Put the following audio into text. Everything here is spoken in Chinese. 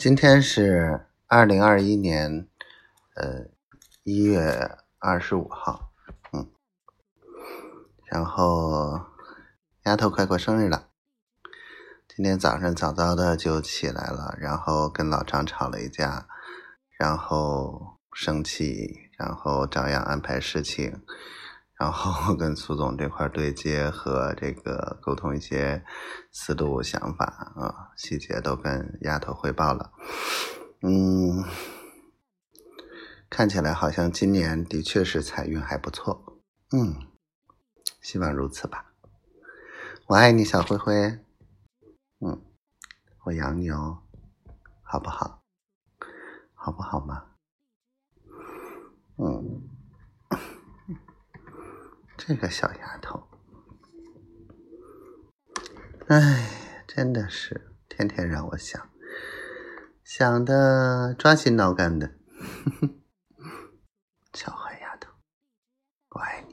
今天是二零二一年，呃，一月二十五号，嗯，然后丫头快过生日了，今天早上早早的就起来了，然后跟老张吵了一架，然后生气，然后照样安排事情。然后跟苏总这块对接和这个沟通一些思路想法啊，细节都跟丫头汇报了。嗯，看起来好像今年的确是财运还不错。嗯，希望如此吧。我爱你，小灰灰。嗯，我养你哦，好不好？好不好嘛？嗯。这个小丫头，哎，真的是天天让我想，想的抓心挠肝的。小坏丫头，我爱你。